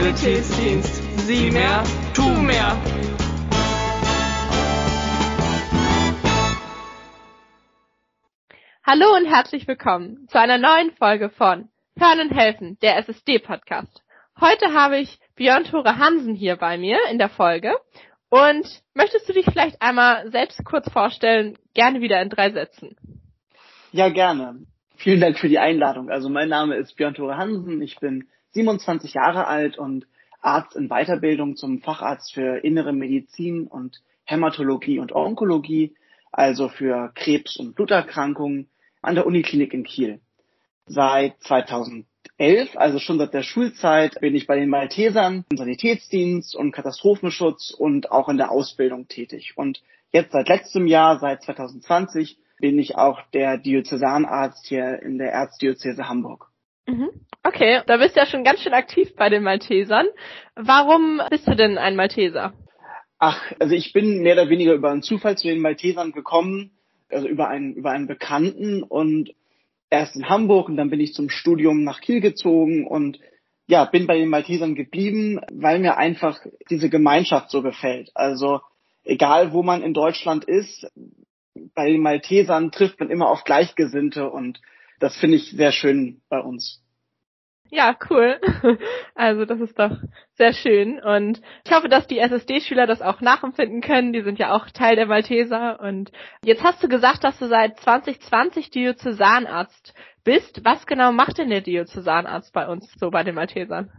Sanitätsdienst. Sieh mehr, tu mehr. Hallo und herzlich willkommen zu einer neuen Folge von Hören und Helfen, der SSD-Podcast. Heute habe ich Björn Tore Hansen hier bei mir in der Folge. Und möchtest du dich vielleicht einmal selbst kurz vorstellen, gerne wieder in drei Sätzen? Ja, gerne. Vielen Dank für die Einladung. Also mein Name ist Björn Tore Hansen. Ich bin 27 Jahre alt und Arzt in Weiterbildung zum Facharzt für Innere Medizin und Hämatologie und Onkologie, also für Krebs- und Bluterkrankungen an der Uniklinik in Kiel. Seit 2011, also schon seit der Schulzeit, bin ich bei den Maltesern im Sanitätsdienst und Katastrophenschutz und auch in der Ausbildung tätig. Und jetzt seit letztem Jahr, seit 2020, bin ich auch der Diözesanarzt hier in der Erzdiözese Hamburg. Mhm. Okay, da bist du ja schon ganz schön aktiv bei den Maltesern. Warum bist du denn ein Malteser? Ach, also ich bin mehr oder weniger über einen Zufall zu den Maltesern gekommen, also über einen, über einen Bekannten und erst in Hamburg und dann bin ich zum Studium nach Kiel gezogen und ja, bin bei den Maltesern geblieben, weil mir einfach diese Gemeinschaft so gefällt. Also egal, wo man in Deutschland ist, bei den Maltesern trifft man immer auf Gleichgesinnte und das finde ich sehr schön bei uns. Ja, cool. Also das ist doch sehr schön. Und ich hoffe, dass die SSD-Schüler das auch nachempfinden können. Die sind ja auch Teil der Malteser. Und jetzt hast du gesagt, dass du seit 2020 Diözesanarzt bist. Was genau macht denn der Diözesanarzt bei uns so bei den Maltesern?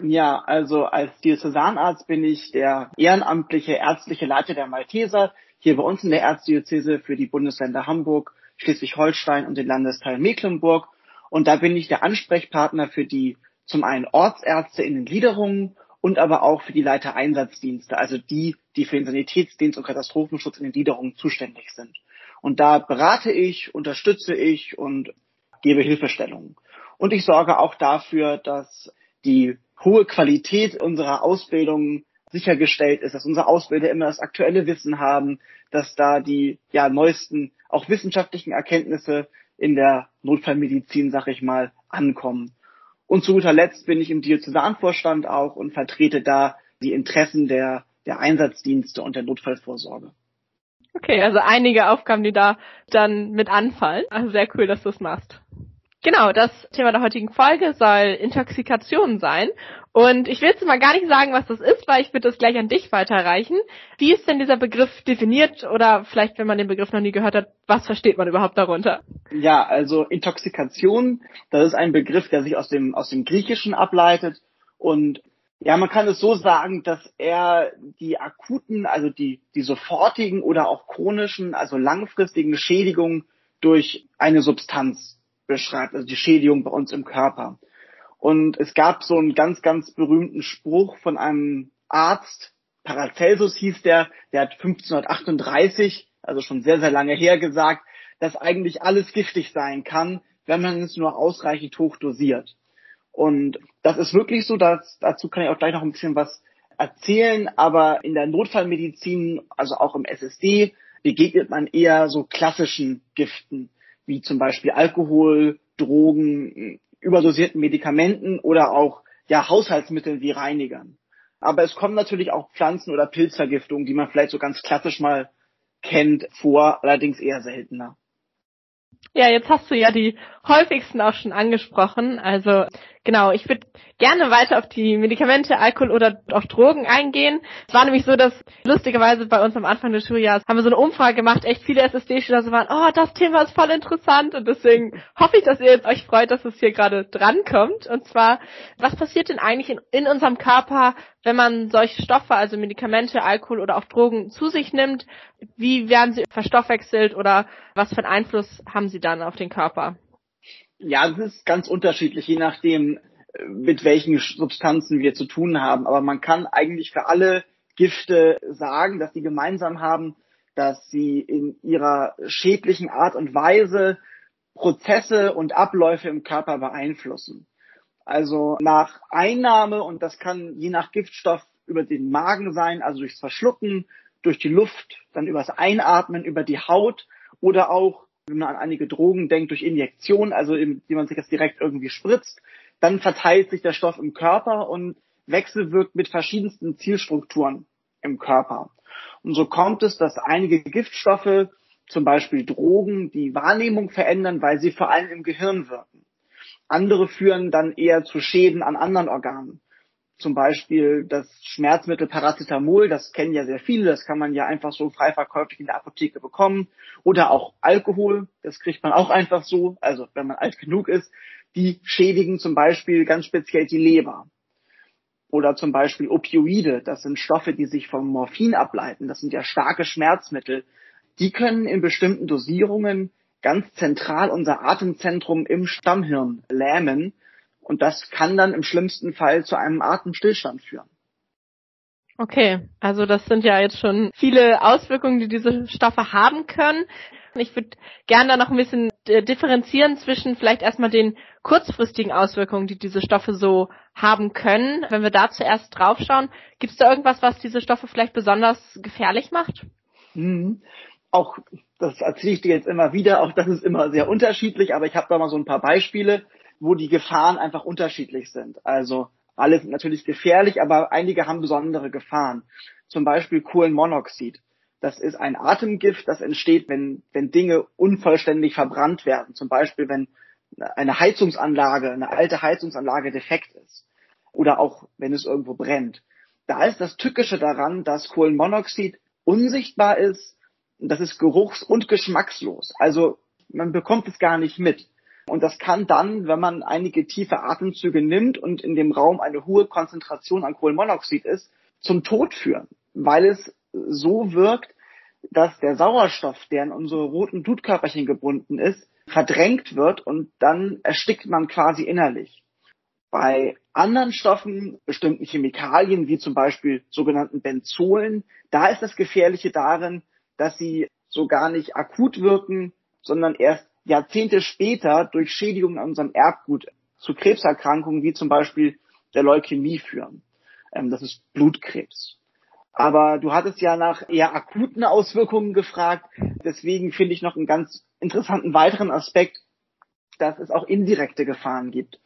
Ja, also als Diözesanarzt bin ich der ehrenamtliche ärztliche Leiter der Malteser hier bei uns in der Erzdiözese für die Bundesländer Hamburg, Schleswig-Holstein und den Landesteil Mecklenburg. Und da bin ich der Ansprechpartner für die zum einen Ortsärzte in den Gliederungen und aber auch für die Leiter Einsatzdienste, also die, die für den Sanitätsdienst und Katastrophenschutz in den Gliederungen zuständig sind. Und da berate ich, unterstütze ich und gebe Hilfestellungen. Und ich sorge auch dafür, dass die hohe Qualität unserer Ausbildung sichergestellt ist, dass unsere Ausbilder immer das aktuelle Wissen haben, dass da die ja neuesten auch wissenschaftlichen Erkenntnisse in der Notfallmedizin, sag ich mal, ankommen. Und zu guter Letzt bin ich im Diözesanvorstand auch und vertrete da die Interessen der, der Einsatzdienste und der Notfallvorsorge. Okay, also einige Aufgaben, die da dann mit anfallen. Also sehr cool, dass du es machst. Genau, das Thema der heutigen Folge soll Intoxikation sein. Und ich will jetzt mal gar nicht sagen, was das ist, weil ich würde das gleich an dich weiterreichen. Wie ist denn dieser Begriff definiert oder vielleicht, wenn man den Begriff noch nie gehört hat, was versteht man überhaupt darunter? Ja, also Intoxikation, das ist ein Begriff, der sich aus dem, aus dem Griechischen ableitet und ja, man kann es so sagen, dass er die akuten, also die, die sofortigen oder auch chronischen, also langfristigen Schädigungen durch eine Substanz beschreibt, also die Schädigung bei uns im Körper. Und es gab so einen ganz, ganz berühmten Spruch von einem Arzt, Paracelsus hieß der, der hat 1538, also schon sehr, sehr lange her gesagt, dass eigentlich alles giftig sein kann, wenn man es nur ausreichend hoch dosiert. Und das ist wirklich so, dass, dazu kann ich auch gleich noch ein bisschen was erzählen, aber in der Notfallmedizin, also auch im SSD, begegnet man eher so klassischen Giften wie zum Beispiel Alkohol, Drogen, überdosierten Medikamenten oder auch ja, Haushaltsmitteln wie Reinigern. Aber es kommen natürlich auch Pflanzen- oder Pilzvergiftungen, die man vielleicht so ganz klassisch mal kennt, vor, allerdings eher seltener. Ja, jetzt hast du ja die häufigsten auch schon angesprochen. Also genau, ich würde gerne weiter auf die Medikamente, Alkohol oder auch Drogen eingehen. Es war nämlich so, dass lustigerweise bei uns am Anfang des Schuljahres haben wir so eine Umfrage gemacht, echt viele SSD-Schüler so waren, oh, das Thema ist voll interessant und deswegen hoffe ich, dass ihr jetzt euch freut, dass es hier gerade drankommt. Und zwar, was passiert denn eigentlich in, in unserem Körper, wenn man solche Stoffe, also Medikamente, Alkohol oder auch Drogen zu sich nimmt? Wie werden sie verstoffwechselt oder was für einen Einfluss haben sie dann auf den Körper? Ja, das ist ganz unterschiedlich, je nachdem, äh, mit welchen Substanzen wir zu tun haben. Aber man kann eigentlich für alle Gifte sagen, dass sie gemeinsam haben, dass sie in ihrer schädlichen Art und Weise Prozesse und Abläufe im Körper beeinflussen. Also nach Einnahme, und das kann je nach Giftstoff über den Magen sein, also durchs Verschlucken, durch die Luft, dann übers Einatmen, über die Haut oder auch wenn man an einige Drogen denkt, durch Injektion, also indem man sich das direkt irgendwie spritzt, dann verteilt sich der Stoff im Körper und wechselwirkt mit verschiedensten Zielstrukturen im Körper. Und so kommt es, dass einige Giftstoffe, zum Beispiel Drogen, die Wahrnehmung verändern, weil sie vor allem im Gehirn wirken. Andere führen dann eher zu Schäden an anderen Organen. Zum Beispiel das Schmerzmittel Paracetamol, das kennen ja sehr viele, das kann man ja einfach so frei verkäuflich in der Apotheke bekommen. Oder auch Alkohol, das kriegt man auch einfach so, also wenn man alt genug ist. Die schädigen zum Beispiel ganz speziell die Leber. Oder zum Beispiel Opioide, das sind Stoffe, die sich vom Morphin ableiten, das sind ja starke Schmerzmittel. Die können in bestimmten Dosierungen ganz zentral unser Atemzentrum im Stammhirn lähmen. Und das kann dann im schlimmsten Fall zu einem Atemstillstand führen. Okay, also das sind ja jetzt schon viele Auswirkungen, die diese Stoffe haben können. Ich würde gerne da noch ein bisschen äh, differenzieren zwischen vielleicht erstmal den kurzfristigen Auswirkungen, die diese Stoffe so haben können. Wenn wir da zuerst draufschauen, gibt es da irgendwas, was diese Stoffe vielleicht besonders gefährlich macht? Mhm. Auch das erzähle ich dir jetzt immer wieder, auch das ist immer sehr unterschiedlich, aber ich habe da mal so ein paar Beispiele, wo die Gefahren einfach unterschiedlich sind. Also alle sind natürlich gefährlich, aber einige haben besondere Gefahren. Zum Beispiel Kohlenmonoxid. Das ist ein Atemgift, das entsteht, wenn, wenn Dinge unvollständig verbrannt werden. Zum Beispiel, wenn eine Heizungsanlage, eine alte Heizungsanlage defekt ist. Oder auch, wenn es irgendwo brennt. Da ist das Tückische daran, dass Kohlenmonoxid unsichtbar ist, das ist geruchs- und geschmackslos. Also man bekommt es gar nicht mit. Und das kann dann, wenn man einige tiefe Atemzüge nimmt und in dem Raum eine hohe Konzentration an Kohlenmonoxid ist, zum Tod führen, weil es so wirkt, dass der Sauerstoff, der in unsere roten Blutkörperchen gebunden ist, verdrängt wird und dann erstickt man quasi innerlich. Bei anderen Stoffen, bestimmten Chemikalien, wie zum Beispiel sogenannten Benzolen, da ist das Gefährliche darin, dass sie so gar nicht akut wirken, sondern erst Jahrzehnte später durch Schädigungen an unserem Erbgut zu Krebserkrankungen wie zum Beispiel der Leukämie führen. Ähm, das ist Blutkrebs. Aber du hattest ja nach eher akuten Auswirkungen gefragt. Deswegen finde ich noch einen ganz interessanten weiteren Aspekt, dass es auch indirekte Gefahren gibt.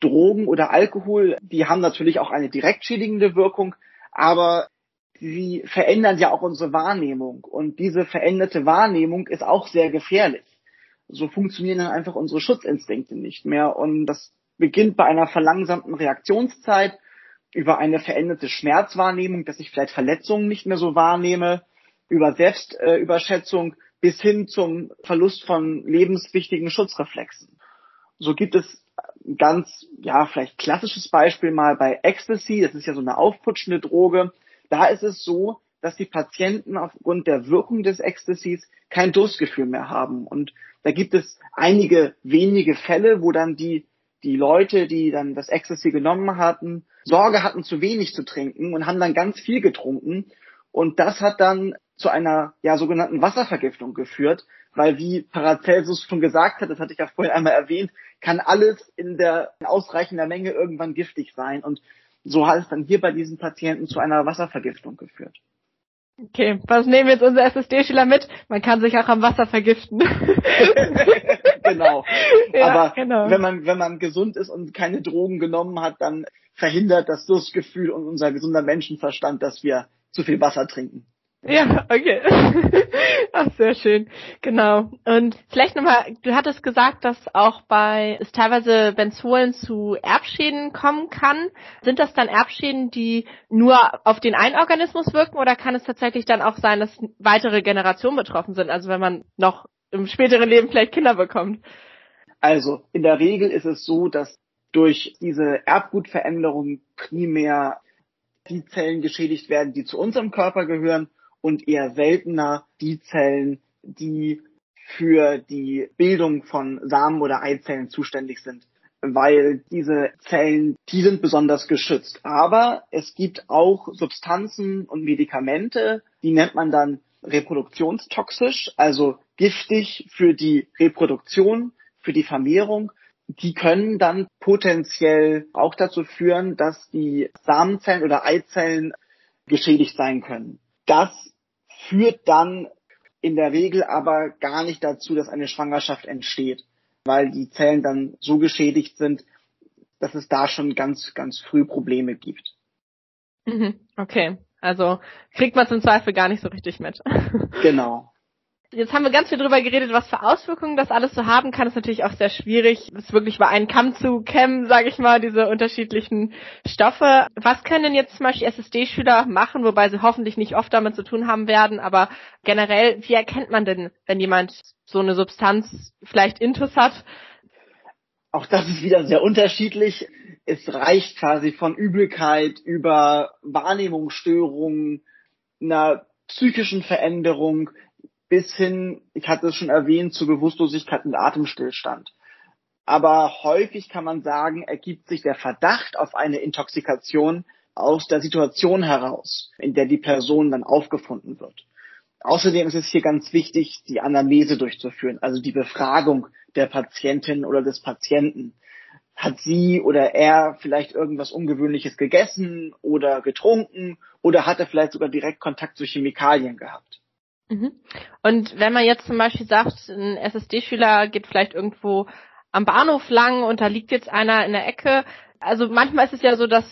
Drogen oder Alkohol, die haben natürlich auch eine direkt schädigende Wirkung, aber sie verändern ja auch unsere Wahrnehmung. Und diese veränderte Wahrnehmung ist auch sehr gefährlich. So funktionieren dann einfach unsere Schutzinstinkte nicht mehr. Und das beginnt bei einer verlangsamten Reaktionszeit über eine veränderte Schmerzwahrnehmung, dass ich vielleicht Verletzungen nicht mehr so wahrnehme, über Selbstüberschätzung äh, bis hin zum Verlust von lebenswichtigen Schutzreflexen. So gibt es ganz, ja, vielleicht klassisches Beispiel mal bei Ecstasy, das ist ja so eine aufputschende Droge. Da ist es so, dass die Patienten aufgrund der Wirkung des Ecstasys kein Durstgefühl mehr haben. Und da gibt es einige wenige Fälle, wo dann die, die Leute, die dann das Ecstasy genommen hatten, Sorge hatten, zu wenig zu trinken und haben dann ganz viel getrunken. Und das hat dann zu einer ja, sogenannten Wasservergiftung geführt, weil wie Paracelsus schon gesagt hat, das hatte ich ja vorhin einmal erwähnt, kann alles in der in ausreichender Menge irgendwann giftig sein. Und so hat es dann hier bei diesen Patienten zu einer Wasservergiftung geführt. Okay, was nehmen jetzt unsere SSD-Schüler mit? Man kann sich auch am Wasser vergiften. genau. Ja, Aber genau. wenn man wenn man gesund ist und keine Drogen genommen hat, dann verhindert das Durstgefühl und unser gesunder Menschenverstand, dass wir zu viel Wasser trinken. Ja, okay. Ach, sehr schön. Genau. Und vielleicht nochmal, du hattest gesagt, dass auch bei es teilweise Benzolen zu Erbschäden kommen kann. Sind das dann Erbschäden, die nur auf den einen Organismus wirken oder kann es tatsächlich dann auch sein, dass weitere Generationen betroffen sind? Also wenn man noch im späteren Leben vielleicht Kinder bekommt? Also in der Regel ist es so, dass durch diese Erbgutveränderung primär die Zellen geschädigt werden, die zu unserem Körper gehören und eher seltener die Zellen, die für die Bildung von Samen oder Eizellen zuständig sind, weil diese Zellen, die sind besonders geschützt. Aber es gibt auch Substanzen und Medikamente, die nennt man dann reproduktionstoxisch, also giftig für die Reproduktion, für die Vermehrung. Die können dann potenziell auch dazu führen, dass die Samenzellen oder Eizellen geschädigt sein können. Das führt dann in der Regel aber gar nicht dazu, dass eine Schwangerschaft entsteht, weil die Zellen dann so geschädigt sind, dass es da schon ganz, ganz früh Probleme gibt. Mhm, okay, also kriegt man es im Zweifel gar nicht so richtig mit. Genau. Jetzt haben wir ganz viel drüber geredet, was für Auswirkungen das alles so haben kann. Es ist natürlich auch sehr schwierig, es wirklich über einen Kamm zu kämmen, sage ich mal, diese unterschiedlichen Stoffe. Was können denn jetzt zum Beispiel SSD-Schüler machen, wobei sie hoffentlich nicht oft damit zu tun haben werden, aber generell, wie erkennt man denn, wenn jemand so eine Substanz vielleicht intus hat? Auch das ist wieder sehr unterschiedlich. Es reicht quasi von Übelkeit über Wahrnehmungsstörungen, einer psychischen Veränderung bis hin, ich hatte es schon erwähnt, zu Bewusstlosigkeit und Atemstillstand. Aber häufig kann man sagen, ergibt sich der Verdacht auf eine Intoxikation aus der Situation heraus, in der die Person dann aufgefunden wird. Außerdem ist es hier ganz wichtig, die Anamnese durchzuführen, also die Befragung der Patientin oder des Patienten. Hat sie oder er vielleicht irgendwas Ungewöhnliches gegessen oder getrunken oder hat er vielleicht sogar direkt Kontakt zu Chemikalien gehabt? Mhm. Und wenn man jetzt zum Beispiel sagt, ein SSD-Schüler geht vielleicht irgendwo am Bahnhof lang und da liegt jetzt einer in der Ecke. Also manchmal ist es ja so, dass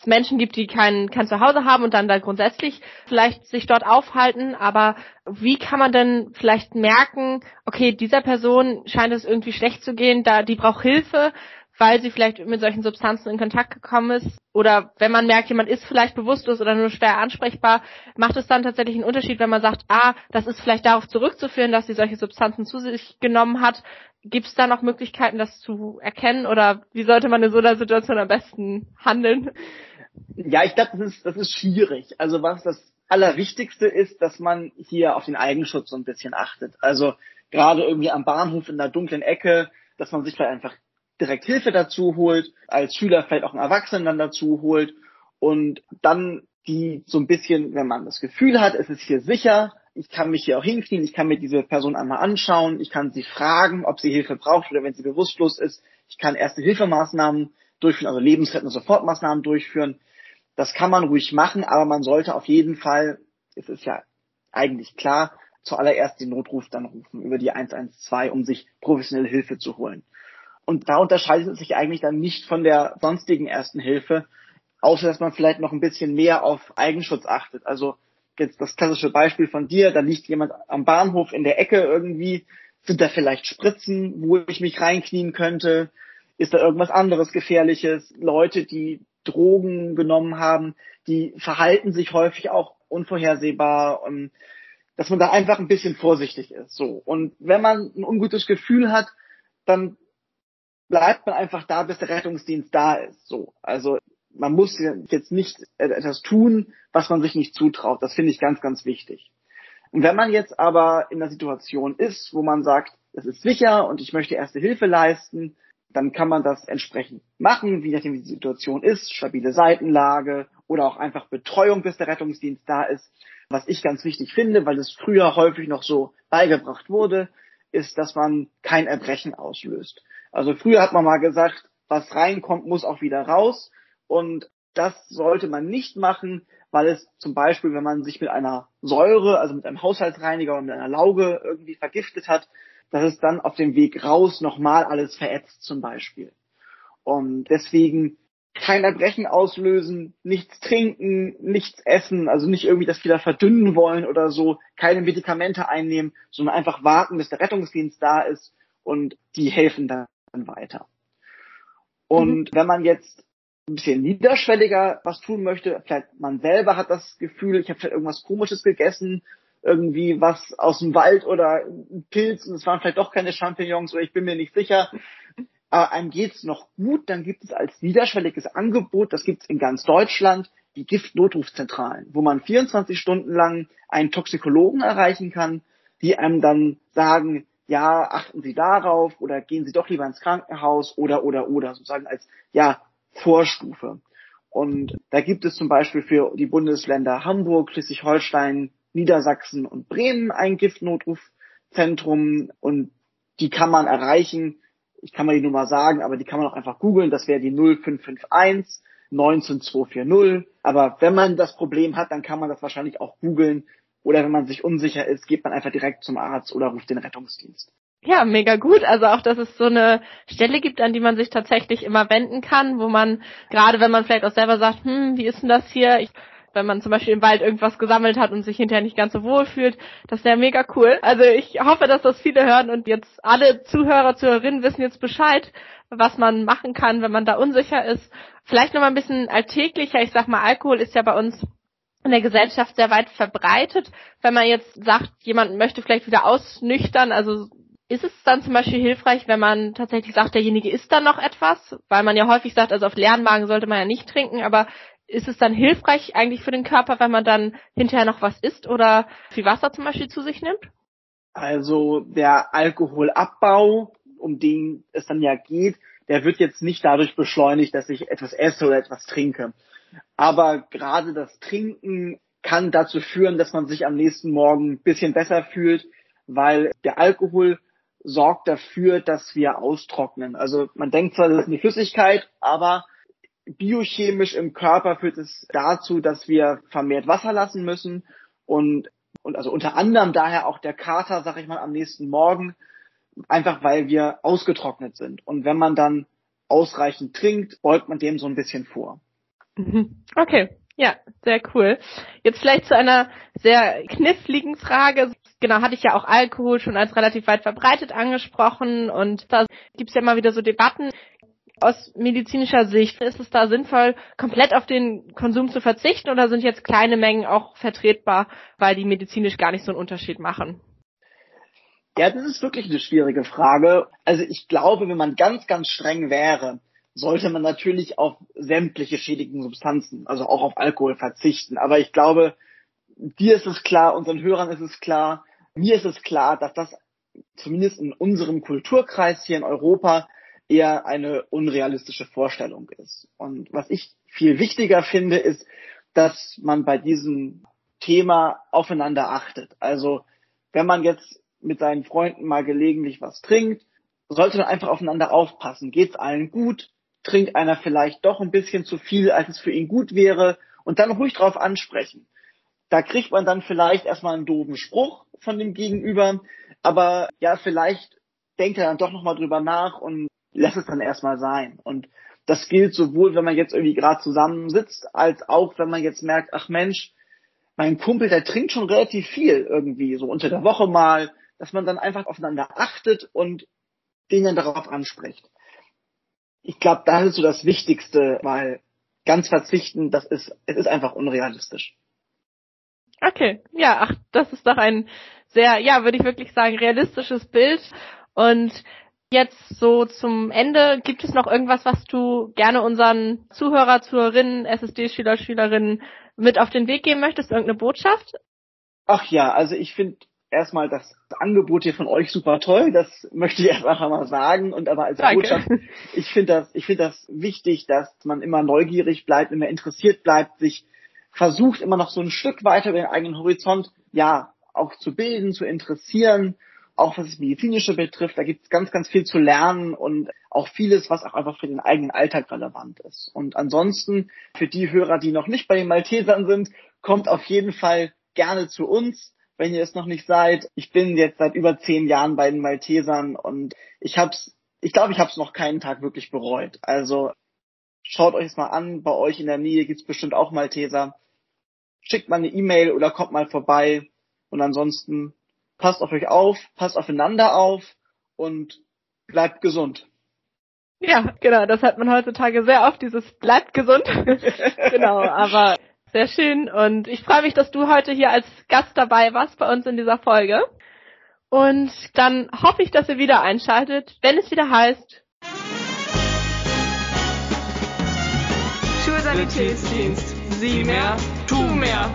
es Menschen gibt, die kein, kein Zuhause haben und dann da grundsätzlich vielleicht sich dort aufhalten. Aber wie kann man denn vielleicht merken, okay, dieser Person scheint es irgendwie schlecht zu gehen, da die braucht Hilfe weil sie vielleicht mit solchen Substanzen in Kontakt gekommen ist. Oder wenn man merkt, jemand ist vielleicht bewusstlos oder nur schwer ansprechbar, macht es dann tatsächlich einen Unterschied, wenn man sagt, ah, das ist vielleicht darauf zurückzuführen, dass sie solche Substanzen zu sich genommen hat. Gibt es da noch Möglichkeiten, das zu erkennen? Oder wie sollte man in so einer Situation am besten handeln? Ja, ich glaube, das ist, das ist schwierig. Also was das Allerwichtigste ist, dass man hier auf den Eigenschutz so ein bisschen achtet. Also gerade irgendwie am Bahnhof in der dunklen Ecke, dass man sich vielleicht einfach direkt Hilfe dazu holt, als Schüler vielleicht auch einen Erwachsenen dann dazu holt und dann die so ein bisschen, wenn man das Gefühl hat, es ist hier sicher, ich kann mich hier auch hinknien, ich kann mir diese Person einmal anschauen, ich kann sie fragen, ob sie Hilfe braucht oder wenn sie bewusstlos ist, ich kann erste Hilfemaßnahmen durchführen, also lebensrettende Sofortmaßnahmen durchführen. Das kann man ruhig machen, aber man sollte auf jeden Fall, es ist ja eigentlich klar, zuallererst den Notruf dann rufen über die 112, um sich professionelle Hilfe zu holen. Und da unterscheidet es sich eigentlich dann nicht von der sonstigen ersten Hilfe, außer dass man vielleicht noch ein bisschen mehr auf Eigenschutz achtet. Also jetzt das klassische Beispiel von dir, da liegt jemand am Bahnhof in der Ecke irgendwie, sind da vielleicht Spritzen, wo ich mich reinknien könnte? Ist da irgendwas anderes Gefährliches? Leute, die Drogen genommen haben, die verhalten sich häufig auch unvorhersehbar und dass man da einfach ein bisschen vorsichtig ist. So. Und wenn man ein ungutes Gefühl hat, dann bleibt man einfach da, bis der Rettungsdienst da ist. So. Also man muss jetzt nicht etwas tun, was man sich nicht zutraut. Das finde ich ganz, ganz wichtig. Und wenn man jetzt aber in einer Situation ist, wo man sagt, es ist sicher und ich möchte erste Hilfe leisten, dann kann man das entsprechend machen, wie nachdem die Situation ist, stabile Seitenlage oder auch einfach Betreuung, bis der Rettungsdienst da ist. Was ich ganz wichtig finde, weil es früher häufig noch so beigebracht wurde, ist, dass man kein Erbrechen auslöst. Also früher hat man mal gesagt, was reinkommt, muss auch wieder raus. Und das sollte man nicht machen, weil es zum Beispiel, wenn man sich mit einer Säure, also mit einem Haushaltsreiniger oder mit einer Lauge irgendwie vergiftet hat, dass es dann auf dem Weg raus nochmal alles verätzt zum Beispiel. Und deswegen kein Erbrechen auslösen, nichts trinken, nichts essen, also nicht irgendwie das wieder verdünnen wollen oder so, keine Medikamente einnehmen, sondern einfach warten, bis der Rettungsdienst da ist und die helfen dann weiter. Und mhm. wenn man jetzt ein bisschen niederschwelliger was tun möchte, vielleicht man selber hat das Gefühl, ich habe vielleicht irgendwas Komisches gegessen, irgendwie was aus dem Wald oder ein Pilz und es waren vielleicht doch keine Champignons oder ich bin mir nicht sicher. Aber einem geht's noch gut, dann gibt es als niederschwelliges Angebot, das gibt's in ganz Deutschland, die Giftnotrufzentralen, wo man 24 Stunden lang einen Toxikologen erreichen kann, die einem dann sagen, ja, achten Sie darauf oder gehen Sie doch lieber ins Krankenhaus oder, oder, oder, sozusagen als, ja, Vorstufe. Und da gibt es zum Beispiel für die Bundesländer Hamburg, Schleswig-Holstein, Niedersachsen und Bremen ein Giftnotrufzentrum und die kann man erreichen. Ich kann mal die Nummer sagen, aber die kann man auch einfach googeln. Das wäre die 0551 19240. Aber wenn man das Problem hat, dann kann man das wahrscheinlich auch googeln. Oder wenn man sich unsicher ist, geht man einfach direkt zum Arzt oder ruft den Rettungsdienst. Ja, mega gut. Also auch, dass es so eine Stelle gibt, an die man sich tatsächlich immer wenden kann, wo man, gerade wenn man vielleicht auch selber sagt, hm, wie ist denn das hier? Ich, wenn man zum Beispiel im Wald irgendwas gesammelt hat und sich hinterher nicht ganz so wohl fühlt, das wäre mega cool. Also ich hoffe, dass das viele hören und jetzt alle Zuhörer, Zuhörerinnen wissen jetzt Bescheid, was man machen kann, wenn man da unsicher ist. Vielleicht noch mal ein bisschen alltäglicher. Ich sag mal, Alkohol ist ja bei uns in der Gesellschaft sehr weit verbreitet. Wenn man jetzt sagt, jemand möchte vielleicht wieder ausnüchtern, also ist es dann zum Beispiel hilfreich, wenn man tatsächlich sagt, derjenige isst dann noch etwas? Weil man ja häufig sagt, also auf leeren Magen sollte man ja nicht trinken, aber ist es dann hilfreich eigentlich für den Körper, wenn man dann hinterher noch was isst oder viel Wasser zum Beispiel zu sich nimmt? Also der Alkoholabbau, um den es dann ja geht, der wird jetzt nicht dadurch beschleunigt, dass ich etwas esse oder etwas trinke. Aber gerade das Trinken kann dazu führen, dass man sich am nächsten Morgen ein bisschen besser fühlt, weil der Alkohol sorgt dafür, dass wir austrocknen. Also man denkt zwar, das ist eine Flüssigkeit, aber biochemisch im Körper führt es dazu, dass wir vermehrt Wasser lassen müssen und, und also unter anderem daher auch der Kater, sag ich mal, am nächsten Morgen, einfach weil wir ausgetrocknet sind. Und wenn man dann ausreichend trinkt, beugt man dem so ein bisschen vor. Mhm. Okay, ja, sehr cool. Jetzt vielleicht zu einer sehr kniffligen Frage. Genau, hatte ich ja auch Alkohol schon als relativ weit verbreitet angesprochen und da gibt's ja immer wieder so Debatten. Aus medizinischer Sicht ist es da sinnvoll, komplett auf den Konsum zu verzichten oder sind jetzt kleine Mengen auch vertretbar, weil die medizinisch gar nicht so einen Unterschied machen? Ja, das ist wirklich eine schwierige Frage. Also ich glaube, wenn man ganz, ganz streng wäre, sollte man natürlich auf sämtliche schädigenden Substanzen, also auch auf Alkohol verzichten. Aber ich glaube, dir ist es klar, unseren Hörern ist es klar, mir ist es klar, dass das zumindest in unserem Kulturkreis hier in Europa eher eine unrealistische Vorstellung ist. Und was ich viel wichtiger finde, ist, dass man bei diesem Thema aufeinander achtet. Also wenn man jetzt mit seinen Freunden mal gelegentlich was trinkt, sollte man einfach aufeinander aufpassen. Geht's allen gut? trinkt einer vielleicht doch ein bisschen zu viel, als es für ihn gut wäre und dann ruhig drauf ansprechen. Da kriegt man dann vielleicht erstmal einen doofen Spruch von dem Gegenüber, aber ja, vielleicht denkt er dann doch nochmal drüber nach und lässt es dann erstmal sein. Und das gilt sowohl, wenn man jetzt irgendwie gerade zusammensitzt, als auch, wenn man jetzt merkt, ach Mensch, mein Kumpel, der trinkt schon relativ viel irgendwie, so unter der Woche mal, dass man dann einfach aufeinander achtet und den dann darauf anspricht ich glaube, das ist so das Wichtigste, weil ganz verzichten, das ist, es ist einfach unrealistisch. Okay, ja, ach, das ist doch ein sehr, ja, würde ich wirklich sagen, realistisches Bild. Und jetzt so zum Ende, gibt es noch irgendwas, was du gerne unseren Zuhörer, Zuhörerinnen, SSD-Schüler, Schülerinnen mit auf den Weg geben möchtest? Irgendeine Botschaft? Ach ja, also ich finde erstmal das Angebot hier von euch super toll, das möchte ich einfach mal sagen und aber als Danke. Botschaft, ich finde das, ich finde das wichtig, dass man immer neugierig bleibt, immer interessiert bleibt, sich versucht immer noch so ein Stück weiter über den eigenen Horizont, ja, auch zu bilden, zu interessieren, auch was das Medizinische betrifft, da gibt es ganz, ganz viel zu lernen und auch vieles, was auch einfach für den eigenen Alltag relevant ist. Und ansonsten, für die Hörer, die noch nicht bei den Maltesern sind, kommt auf jeden Fall gerne zu uns wenn ihr es noch nicht seid. Ich bin jetzt seit über zehn Jahren bei den Maltesern und ich hab's, ich glaube, ich habe es noch keinen Tag wirklich bereut. Also schaut euch es mal an. Bei euch in der Nähe gibt's bestimmt auch Malteser. Schickt mal eine E-Mail oder kommt mal vorbei. Und ansonsten passt auf euch auf, passt aufeinander auf und bleibt gesund. Ja, genau, das hat man heutzutage sehr oft, dieses bleibt gesund. genau, aber sehr schön. Und ich freue mich, dass du heute hier als Gast dabei warst bei uns in dieser Folge. Und dann hoffe ich, dass ihr wieder einschaltet, wenn es wieder heißt. Schulsanitätsdienst. Sieh mehr, tu mehr.